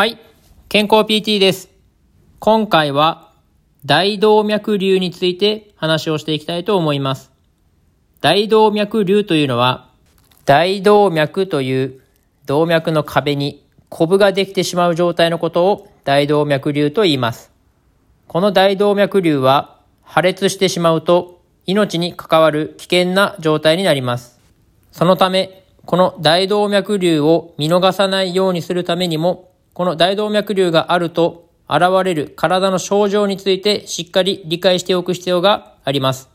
はい。健康 PT です。今回は大動脈瘤について話をしていきたいと思います。大動脈瘤というのは、大動脈という動脈の壁にコブができてしまう状態のことを大動脈瘤と言います。この大動脈瘤は破裂してしまうと命に関わる危険な状態になります。そのため、この大動脈瘤を見逃さないようにするためにも、この大動脈瘤があると現れる体の症状についてしっかり理解しておく必要があります。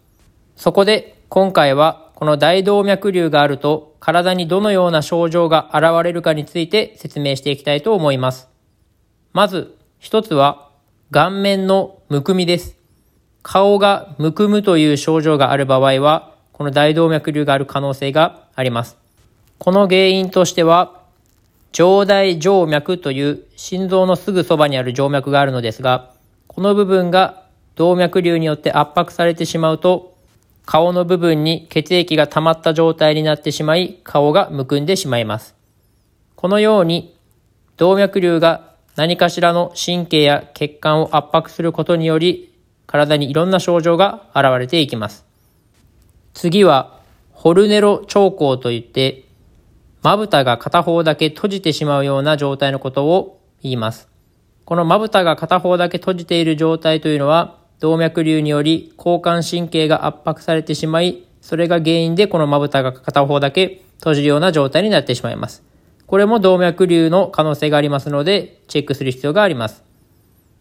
そこで今回はこの大動脈瘤があると体にどのような症状が現れるかについて説明していきたいと思います。まず一つは顔面のむくみです。顔がむくむという症状がある場合はこの大動脈瘤がある可能性があります。この原因としては上大静脈という心臓のすぐそばにある静脈があるのですが、この部分が動脈瘤によって圧迫されてしまうと、顔の部分に血液が溜まった状態になってしまい、顔がむくんでしまいます。このように、動脈瘤が何かしらの神経や血管を圧迫することにより、体にいろんな症状が現れていきます。次は、ホルネロ兆候といって、まぶたが片方だけ閉じてしまうような状態のことを言います。このまぶたが片方だけ閉じている状態というのは、動脈瘤により交感神経が圧迫されてしまい、それが原因でこのまぶたが片方だけ閉じるような状態になってしまいます。これも動脈瘤の可能性がありますので、チェックする必要があります。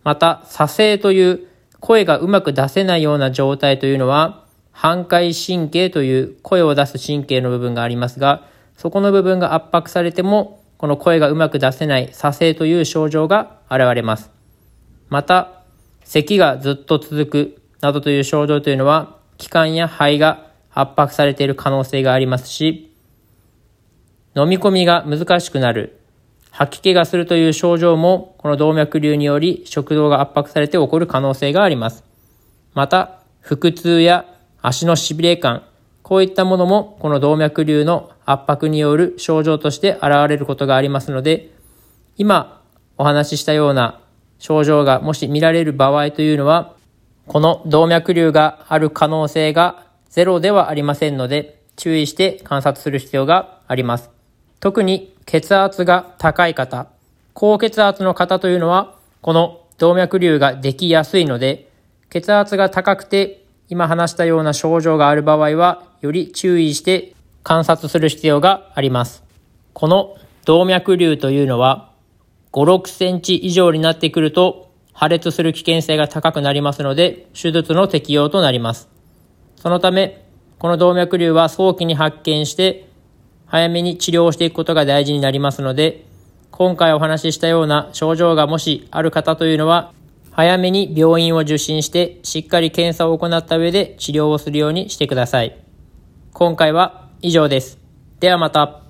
また、左声という声がうまく出せないような状態というのは、反回神経という声を出す神経の部分がありますが、そこの部分が圧迫されても、この声がうまく出せない左声という症状が現れます。また、咳がずっと続くなどという症状というのは、気管や肺が圧迫されている可能性がありますし、飲み込みが難しくなる、吐き気がするという症状も、この動脈瘤により食道が圧迫されて起こる可能性があります。また、腹痛や足の痺れ感、こういったものもこの動脈瘤の圧迫による症状として現れることがありますので、今お話ししたような症状がもし見られる場合というのは、この動脈瘤がある可能性がゼロではありませんので、注意して観察する必要があります。特に血圧が高い方、高血圧の方というのは、この動脈瘤ができやすいので、血圧が高くて今話したような症状がある場合は、より注意して観察する必要があります。この動脈瘤というのは、5、6センチ以上になってくると破裂する危険性が高くなりますので、手術の適用となります。そのため、この動脈瘤は早期に発見して、早めに治療をしていくことが大事になりますので、今回お話ししたような症状がもしある方というのは、早めに病院を受診して、しっかり検査を行った上で治療をするようにしてください。今回は以上です。ではまた。